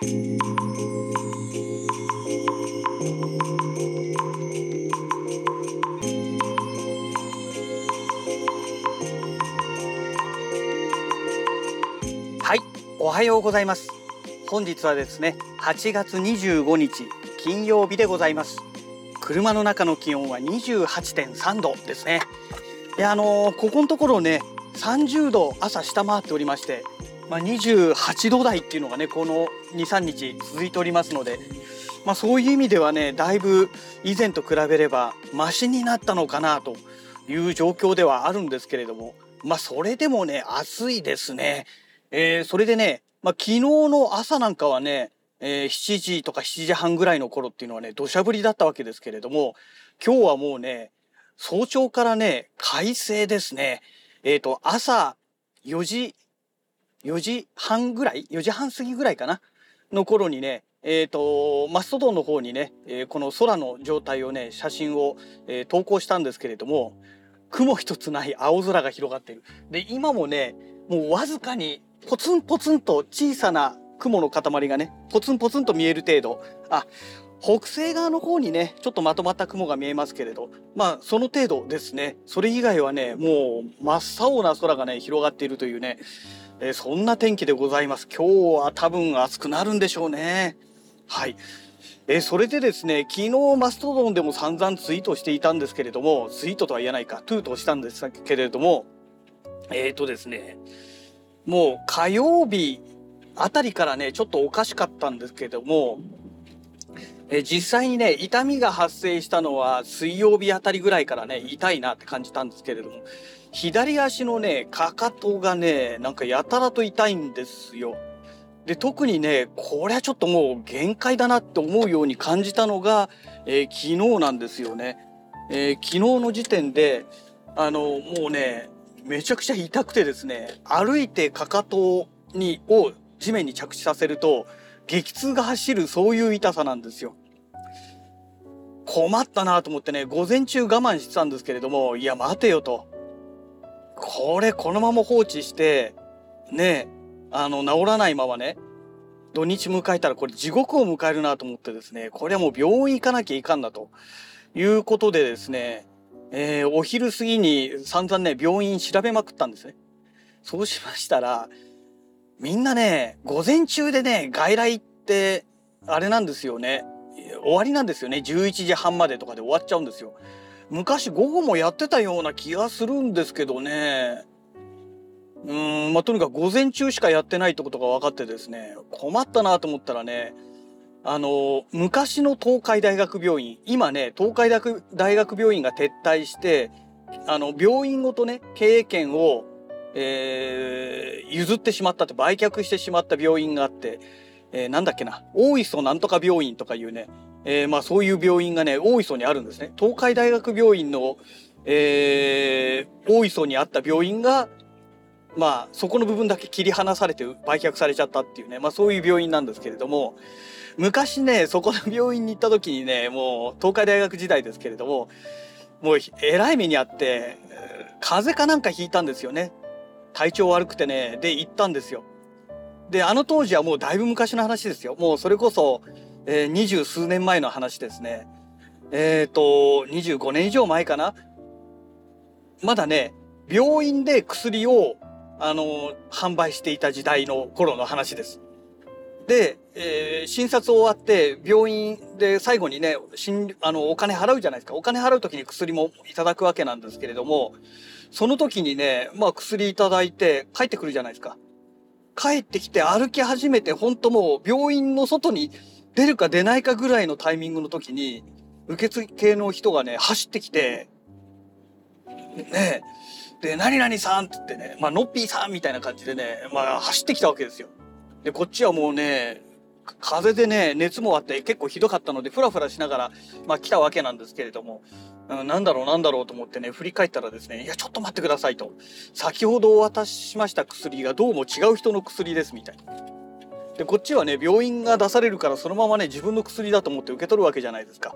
はいおはようございます。本日はですね8月25日金曜日でございます。車の中の気温は28.3度ですね。いやあのー、ここのところね30度朝下回っておりましてまあ、28 8度台っていうのがねこの23日続いておりますので、まあ、そういう意味ではねだいぶ以前と比べればマシになったのかなという状況ではあるんですけれどもまあそれでもね暑いですね。えー、それでね、まあ、昨日の朝なんかはね、えー、7時とか7時半ぐらいの頃っていうのはね土砂降りだったわけですけれども今日はもうね早朝からね快晴ですね。えっ、ー、と朝4時4時半ぐらい？4時半過ぎぐらいかな？の頃にねえーと、マストドンの方にね、えー、この空の状態をね写真を、えー、投稿したんですけれども雲一つない青空が広がっている。で今もねもうわずかにポツンポツンと小さな雲の塊がねポツンポツンと見える程度。あ北西側の方にねちょっとまとまった雲が見えますけれどまあその程度ですね。それ以外はねもう真っ青な空がね広がっているというねえー、そんな天気でございます。今日は多分暑くなるんでしょうね。はい。えー、それでですね、昨日マストドンでも散々ツイートしていたんですけれども、ツイートとは言えないか、トゥートしたんですけれども、えっ、ー、とですね、もう火曜日あたりからね、ちょっとおかしかったんですけども、え実際にね、痛みが発生したのは水曜日あたりぐらいからね、痛いなって感じたんですけれども、左足のね、かかとがね、なんかやたらと痛いんですよ。で、特にね、これはちょっともう限界だなって思うように感じたのが、えー、昨日なんですよね。えー、昨日の時点で、あの、もうね、めちゃくちゃ痛くてですね、歩いてかかとに、を地面に着地させると、激痛が走るそういう痛さなんですよ。困ったなと思ってね、午前中我慢してたんですけれども、いや待てよと。これこのまま放置してねあの治らないままね土日迎えたらこれ地獄を迎えるなと思ってですねこれはもう病院行かなきゃいかんだということでですね、えー、お昼過ぎに散々ね病院調べまくったんですね。そうしましたらみんなね午前中でね外来ってあれなんですよね終わりなんですよね11時半までとかで終わっちゃうんですよ。昔午後もやってたような気がするんですけどね。うーん、まあ、とにかく午前中しかやってないってことが分かってですね、困ったなと思ったらね、あの、昔の東海大学病院、今ね、東海大学病院が撤退して、あの、病院ごとね、経営権を、えー、譲ってしまったって、売却してしまった病院があって、えー、なんだっけな、大磯なんとか病院とかいうね、えー、まあそういう病院がね、大磯にあるんですね。東海大学病院の、えー、大磯にあった病院が、まあそこの部分だけ切り離されて売却されちゃったっていうね、まあそういう病院なんですけれども、昔ね、そこの病院に行った時にね、もう東海大学時代ですけれども、もうえらい目にあって、風邪かなんかひいたんですよね。体調悪くてね、で行ったんですよ。で、あの当時はもうだいぶ昔の話ですよ。もうそれこそ、えー、二十数年前の話ですね。えっ、ー、と、25年以上前かな。まだね、病院で薬を、あの、販売していた時代の頃の話です。で、えー、診察終わって病院で最後にね、あの、お金払うじゃないですか。お金払う時に薬もいただくわけなんですけれども、その時にね、まあ薬いただいて帰ってくるじゃないですか。帰ってきて歩き始めて、本当もう病院の外に出るか出ないかぐらいのタイミングの時に、受付系の人がね、走ってきて、ねで、何々さんって言ってね、まあ、のっぴーさんみたいな感じでね、まあ、走ってきたわけですよ。で、こっちはもうね、風邪でね、熱もあって結構ひどかったので、ふらふらしながら、まあ来たわけなんですけれども、うん、なんだろうなんだろうと思ってね、振り返ったらですね、いや、ちょっと待ってくださいと。先ほどお渡ししました薬がどうも違う人の薬ですみたいな。で、こっちはね、病院が出されるからそのままね、自分の薬だと思って受け取るわけじゃないですか。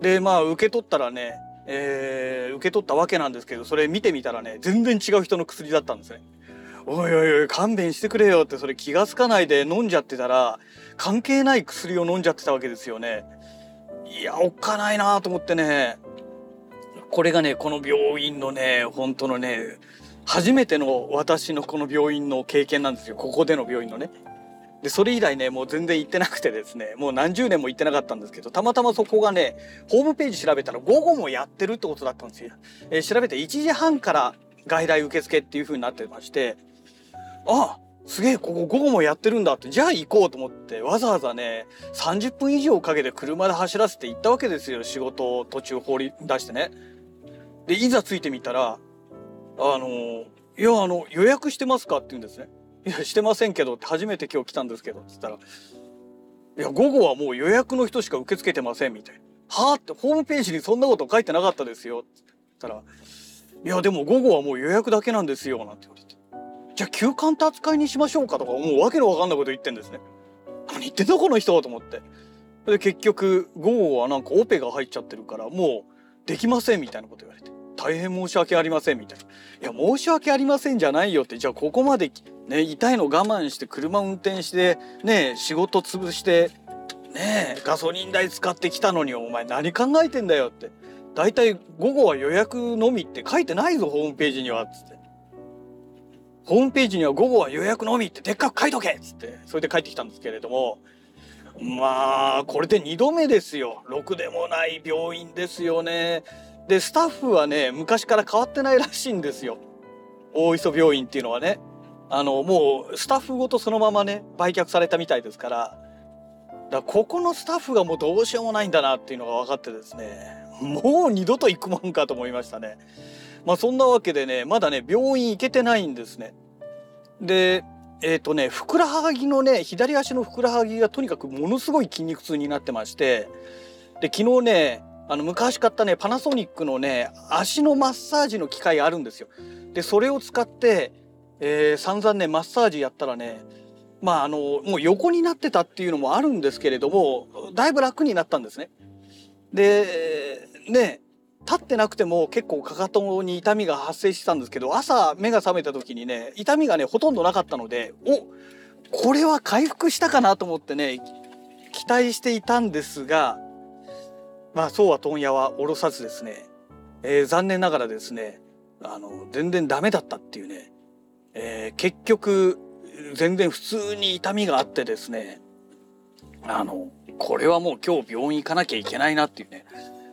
で、まあ、受け取ったらね、えー、受け取ったわけなんですけど、それ見てみたらね、全然違う人の薬だったんですね。おいおいおい勘弁してくれよってそれ気が付かないで飲んじゃってたら関係ない薬を飲んじゃってたわけですよね。いやおっかないなと思ってねこれがねこの病院のね本当のね初めての私のこの病院の経験なんですよここでの病院のね。でそれ以来ねもう全然行ってなくてですねもう何十年も行ってなかったんですけどたまたまそこがねホームページ調べたら午後もやってるってことだったんですよ。えー、調べて1時半から外来受付っていう風になってましてあすげえここ午後もやってるんだってじゃあ行こうと思ってわざわざね30分以上かけて車で走らせて行ったわけですよ仕事を途中放り出してね。でいざ着いてみたらあのいやあの予約してますか？って言うんですね。いやしてませんけどって初めて今日来たんですけどっつったら「いや午後はもう予約の人しか受け付けてません」みたいな「はあ?」ってホームページにそんなこと書いてなかったですよっつったら「いやでも午後はもう予約だけなんですよ」なんて言われて「じゃあ休館って扱いにしましょうか」とかもうわけのわかんないこと言ってんですね。何言ってんだこの人？と思って。で結局午後はなんかオペが入っちゃってるからもうできませんみたいなこと言われて大変申し訳ありませんみたいな。いや申し訳ありませんじゃないよって。じゃあここまでね、痛いの我慢して車運転してね仕事潰してねガソリン代使ってきたのにお前何考えてんだよって。大体午後は予約のみって書いてないぞホームページにはっつって。ホームページには午後は予約のみってでっかく書いとけっつって。それで帰ってきたんですけれども。まあこれで2度目ですよ。ろくでもない病院ですよね。でスタッフはね昔から変わってないらしいんですよ大磯病院っていうのはねあのもうスタッフごとそのままね売却されたみたいですからだからここのスタッフがもうどうしようもないんだなっていうのが分かってですねもう二度と行くもんかと思いましたね。まあそんなわけでねまだね病院行けてないんですね。でえっ、ー、とねふくらはぎのね左足のふくらはぎがとにかくものすごい筋肉痛になってましてで昨日ねあの昔買ったねパナソニックのね足のマッサージの機械あるんですよ。でそれを使ってえー、散々ねマッサージやったらねまああのもう横になってたっていうのもあるんですけれどもだいぶ楽になったんですね。でね立ってなくても結構かかとに痛みが発生してたんですけど朝目が覚めた時にね痛みがねほとんどなかったのでおこれは回復したかなと思ってね期待していたんですがまあそうは問屋は下ろさずですね、えー、残念ながらですねあの全然ダメだったっていうねえー、結局全然普通に痛みがあってですねあのこれはもう今日病院行かなきゃいけないなっていうね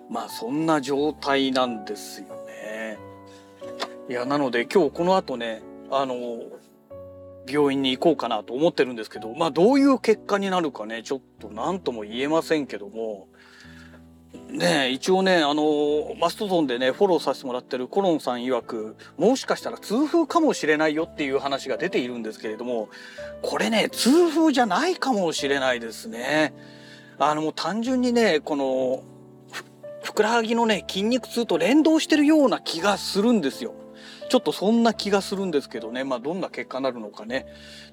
まあそんな状態なんですよね。いやなので今日この後ねあの病院に行こうかなと思ってるんですけどまあどういう結果になるかねちょっと何とも言えませんけどもね一応ねあのマストドンでねフォローさせてもらってるコロンさん曰くもしかしたら痛風かもしれないよっていう話が出ているんですけれどもこれね痛風じゃないかもしれないですね。あのもう単純にねこのふくらはぎのね筋肉痛と連動してるような気がするんですよ。ちょっとそんな気がするんですけどねまあどんな結果になるのかね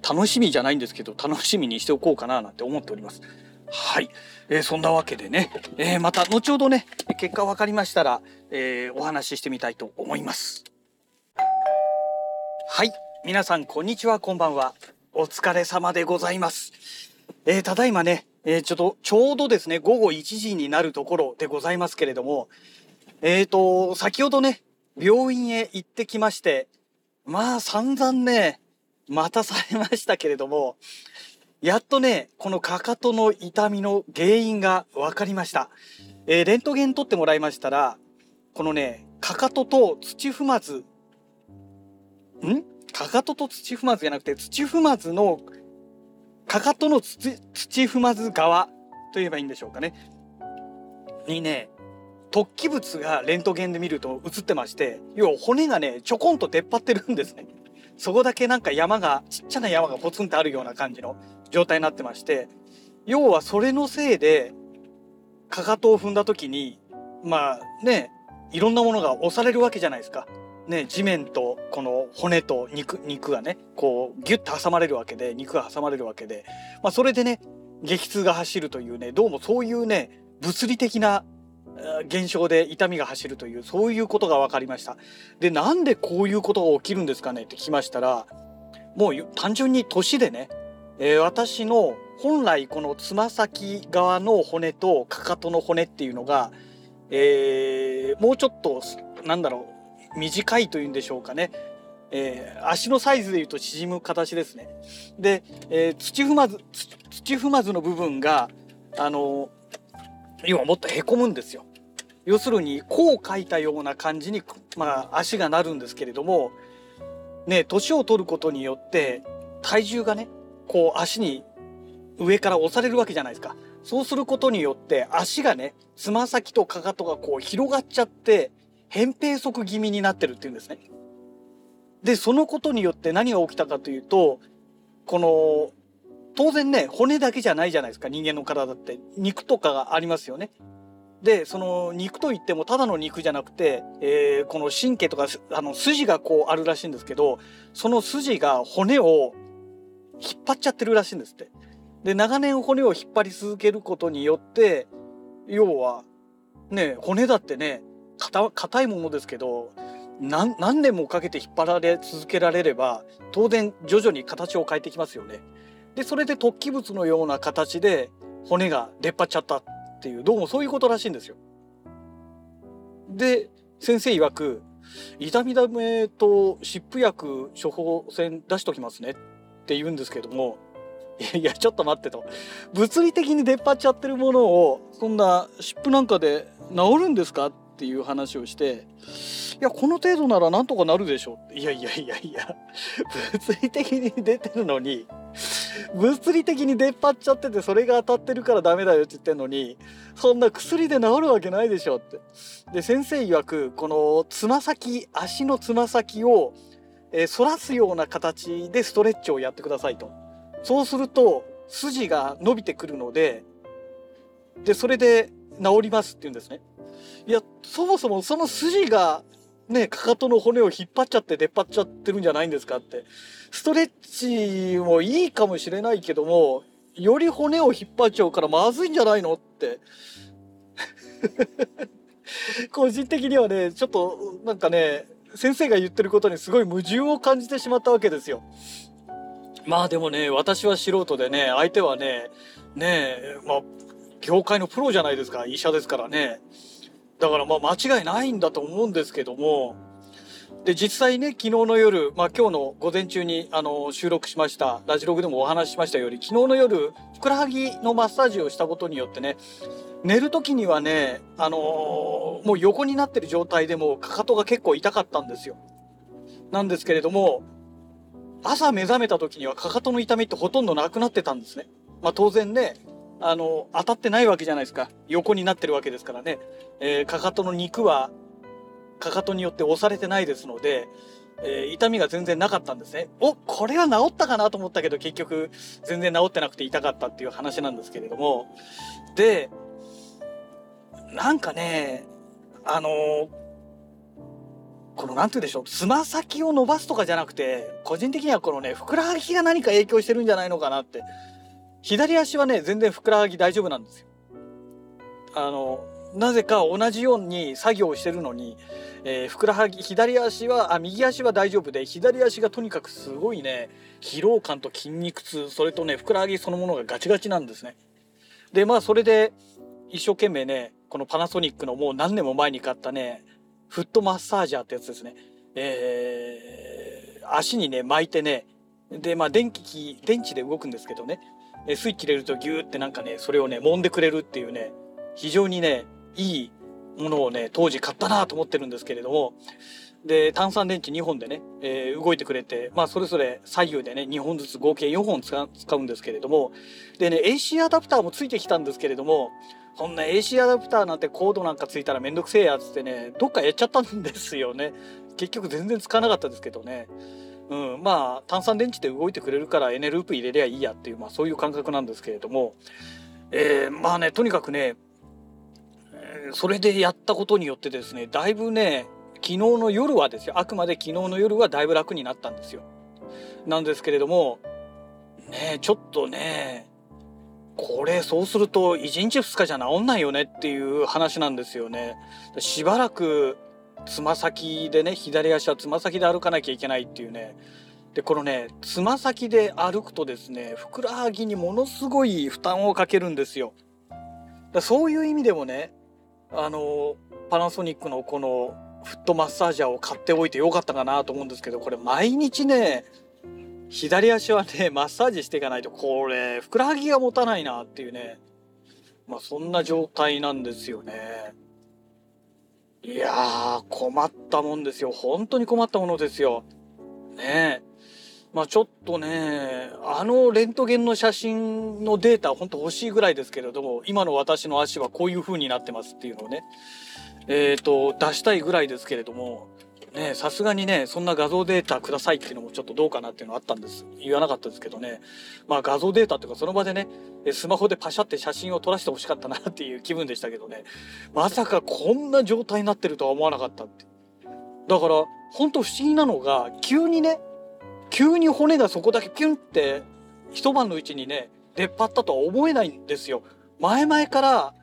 楽しみじゃないんですけど楽しみにしておこうかななんて思っております。はい、えー、そんなわけでね、えー、また後ほどね結果分かりましたら、えー、お話ししてみたいと思います。はい。皆さんこんにちはこんばんは。お疲れ様でございます、え、ただいまね、え、ちょっとちょうどですね午後1時になるところでございますけれどもえっ、ー、と先ほどね病院へ行ってきましてまあ散々ね待たされましたけれどもやっとね、このかかとの痛みの原因が分かりました。えー、レントゲン取ってもらいましたら、このね、かかとと土踏まず、ん？かかとと土踏まずじゃなくて、土踏まずの、かかとの土踏まず側と言えばいいんでしょうかね。にね、突起物がレントゲンで見ると映ってまして、要は骨がね、ちょこんと出っ張ってるんですね。そこだけなんか山が、ちっちゃな山がポツンとあるような感じの状態になってまして、要はそれのせいで、かかとを踏んだ時に、まあね、いろんなものが押されるわけじゃないですか。ね、地面とこの骨と肉、肉がね、こうギュッと挟まれるわけで、肉が挟まれるわけで、まあそれでね、激痛が走るというね、どうもそういうね、物理的な現象で痛みが走るというそういうことが分かりました。でなんでこういうことが起きるんですかねって聞きましたらもう単純に年でね、えー、私の本来このつま先側の骨とかかとの骨っていうのが、えー、もうちょっとなんだろう短いというんでしょうかね、えー、足のサイズでいうと縮む形ですね。で、えー、土踏まず土踏まずの部分があの要はもっとへこむんですよ。要するにこう書いたような感じに、まあ、足がなるんですけれどもね年を取ることによって体重がねこう足に上から押されるわけじゃないですか。そうすることによって足がねつま先とかかとがこう広がっちゃって扁平足気味になってるっていうんですね。でそのことによって何が起きたかというとこの当然ね骨だけじゃないじゃないですか人間の体って肉とかがありますよね。でその肉といってもただの肉じゃなくて、えー、この神経とかあの筋がこうあるらしいんですけどその筋が骨を引っ張っちゃってるらしいんですって。で長年骨を引っ張り続けることによって要はね骨だってね硬いものですけど何何年もかけて引っ張られ続けられれば当然徐々に形を変えてきますよね。でそれで突起物のような形で骨が出っ張っちゃったっていうどうもそういうことらしいんですよ。で先生曰く痛み止めと湿布薬処方箋出しときますねって言うんですけどもいやちょっと待ってと物理的に出っ張っちゃってるものをそんな湿布なんかで治るんですかっていう話をしていやこの程度ならなんとかなるでしょういやいやいやいや物理的に出てるのに物理的に出っ張っちゃっててそれが当たってるからダメだよって言ってんのにそんな薬で治るわけないでしょって。で先生曰くこのつま先足のつま先を、えー、反らすような形でストレッチをやってくださいと。そうすると筋が伸びてくるのででそれで治りますって言うんですね。いやそもそもその筋がねかかとの骨を引っ張っちゃって出っ張っちゃってるんじゃないんですかってストレッチもいいかもしれないけどもより骨を引っ張っちゃうからまずいんじゃないのって 個人的にはねちょっとなんかね先生が言ってることにすごい矛盾を感じてしまったわけですよ。まあでもね私は素人でね相手はねねえまあ業界のプロじゃないですか医者ですからねだからまあ間違いないんだと思うんですけども、で、実際ね、昨日の夜、まあ今日の午前中にあの収録しました、ラジログでもお話ししましたより、昨日の夜、ふくらはぎのマッサージをしたことによってね、寝る時にはね、あのー、もう横になってる状態でもかかとが結構痛かったんですよ。なんですけれども、朝目覚めた時にはかかとの痛みってほとんどなくなってたんですね。まあ当然ね、あの、当たってないわけじゃないですか。横になってるわけですからね。えー、かかとの肉は、かかとによって押されてないですので、えー、痛みが全然なかったんですね。お、これは治ったかなと思ったけど、結局、全然治ってなくて痛かったっていう話なんですけれども。で、なんかね、あのー、この、なんて言うでしょう、つま先を伸ばすとかじゃなくて、個人的にはこのね、ふくらはぎが何か影響してるんじゃないのかなって左足はね、全然ふくらはぎ大丈夫なんですよ。あの、なぜか同じように作業してるのに、えー、ふくらはぎ、左足は、あ、右足は大丈夫で、左足がとにかくすごいね、疲労感と筋肉痛、それとね、ふくらはぎそのものがガチガチなんですね。で、まあ、それで、一生懸命ね、このパナソニックのもう何年も前に買ったね、フットマッサージャーってやつですね。えー、足にね、巻いてね、で、まあ、電気、電池で動くんですけどね、スイッチ入れるとギューってなんかね、それをね、揉んでくれるっていうね、非常にね、いいものをね、当時買ったなと思ってるんですけれども、で、炭酸電池2本でね、えー、動いてくれて、まあ、それぞれ左右でね、2本ずつ合計4本使うんですけれども、でね、AC アダプターもついてきたんですけれども、そんな AC アダプターなんてコードなんかついたらめんどくせえやつってね、どっかやっちゃったんですよね。結局全然使わなかったですけどね。うん、まあ炭酸電池で動いてくれるからエネループ入れりゃいいやっていう、まあ、そういう感覚なんですけれども、えー、まあねとにかくねそれでやったことによってですねだいぶね昨日の夜はですよあくまで昨日の夜はだいぶ楽になったんですよ。なんですけれどもねちょっとねこれそうすると1日2日じゃ治んないよねっていう話なんですよね。しばらくつま先でね左足はつま先で歩かなきゃいけないっていうねでこのねつま先で歩くとですねふくらはぎにものすごい負担をかけるんですよ。だそういう意味でもねあのパナソニックのこのフットマッサージャーを買っておいてよかったかなと思うんですけどこれ毎日ね左足はねマッサージしていかないとこれふくらはぎが持たないなっていうねまあそんな状態なんですよね。いやー困ったもんですよ本当に困ったものですよ。ねえ。まあちょっとね、あのレントゲンの写真のデータ本当欲しいぐらいですけれども、今の私の足はこういう風になってますっていうのをね、えっ、ー、と、出したいぐらいですけれども、ね、さすがにね、そんな画像データくださいっていうのもちょっとどうかなっていうのあったんです。言わなかったですけどね。まあ画像データっていうかその場でね、スマホでパシャって写真を撮らせてほしかったなっていう気分でしたけどね。まさかこんな状態になってるとは思わなかったって。だから、ほんと不思議なのが、急にね、急に骨がそこだけピュンって一晩のうちにね出っ張ったとは思えないんですよ。前々から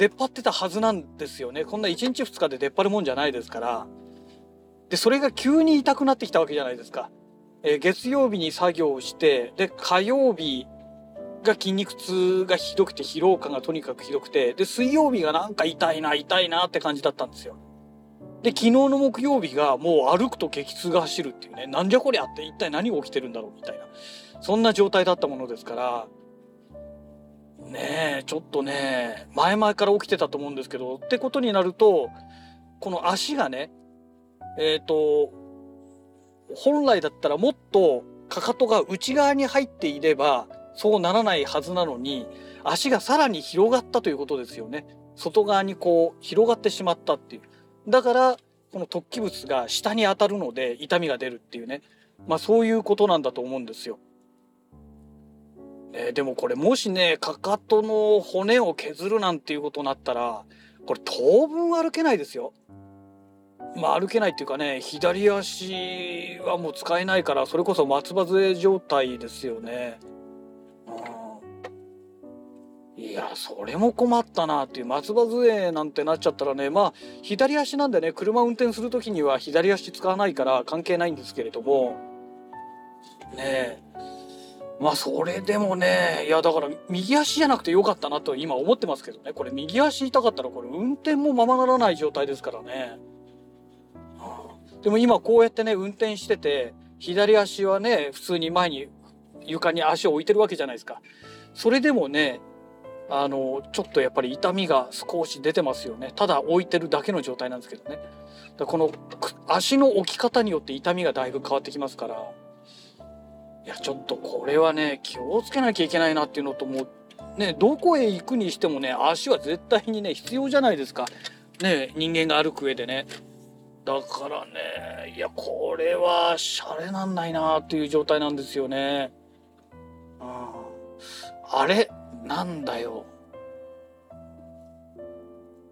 出っ張ってたはずなんですよね。こんな1日2日で出っ張るもんじゃないですから。でそれが急に痛くなってきたわけじゃないですか。えー、月曜日に作業をしてで火曜日が筋肉痛がひどくて疲労感がとにかくひどくてで水曜日がなんか痛いな痛いなって感じだったんですよ。で、昨日の木曜日がもう歩くと激痛が走るっていうね、なんじゃこりゃって一体何が起きてるんだろうみたいな、そんな状態だったものですから、ねえ、ちょっとね、前々から起きてたと思うんですけど、ってことになると、この足がね、えっ、ー、と、本来だったらもっとかかとが内側に入っていれば、そうならないはずなのに、足がさらに広がったということですよね。外側にこう広がってしまったっていう。だからこの突起物が下に当たるので痛みが出るっていうねまあそういうことなんだと思うんですよ。え、でもこれもしねかかとの骨を削るなんていうことになったらこれ当分歩けないですよ。まあ歩けないっていうかね左足はもう使えないからそれこそ松葉杖状態ですよね。いやそれも困ったなっていう松葉杖なんてなっちゃったらねまあ左足なんでね車運転する時には左足使わないから関係ないんですけれどもねえまあそれでもねいやだから右足じゃなくてよかったなと今思ってますけどね。これ右足痛かったらこれ運転もままならない状態ですからね。でも今こうやってね運転してて左足はね普通に前に床に足を置いてるわけじゃないですか。それでもねあのちょっとやっぱり痛みが少し出てますよね。ただ置いてるだけの状態なんですけどね。だこの足の置き方によって痛みがだいぶ変わってきますから。いやちょっとこれはね気をつけなきゃいけないなっていうのともねどこへ行くにしてもね足は絶対にね必要じゃないですか。ね人間が歩く上でね。だからねいやこれはシャレなんないなっていう状態なんですよね。うん。あれなんだよ。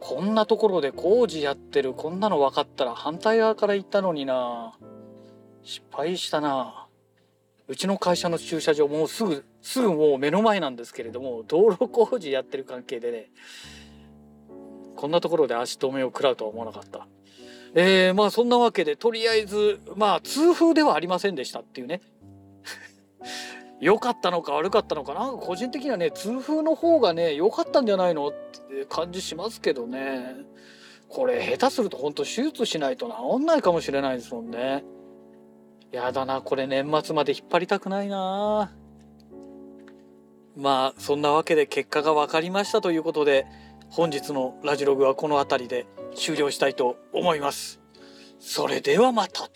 こんなところで工事やってるこんなの分かったら反対側から行ったのにな。失敗したな。うちの会社の駐車場もうすぐすぐもう目の前なんですけれども道路工事やってる関係でねこんなところで足止めを食らうとは思わなかった。えー、まあそんなわけでとりあえずまあ痛風ではありませんでしたっていうね。良かったのか悪かったのかなんか個人的にはね痛風の方がね良かったんじゃないの？って感じしますけどね。これ下手すると本当手術しないと治んないかもしれないですもんね。やだなこれ年末まで引っ張りたくないなまあそんなわけで結果が分かりましたということで本日のラジログはこの辺りで終了したいと思いますそれではまた。